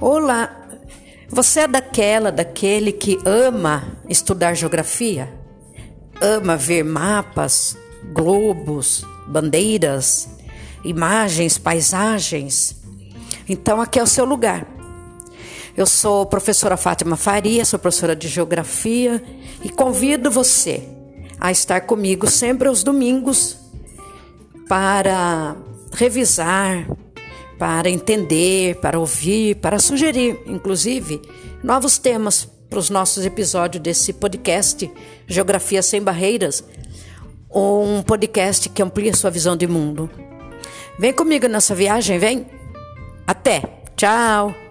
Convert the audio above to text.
Olá, você é daquela, daquele que ama estudar geografia? Ama ver mapas, globos, bandeiras, imagens, paisagens? Então aqui é o seu lugar. Eu sou professora Fátima Faria, sou professora de geografia e convido você a estar comigo sempre aos domingos para revisar, para entender, para ouvir, para sugerir, inclusive, novos temas para os nossos episódios desse podcast Geografia Sem Barreiras, um podcast que amplia sua visão de mundo. Vem comigo nessa viagem, vem! Até! Tchau!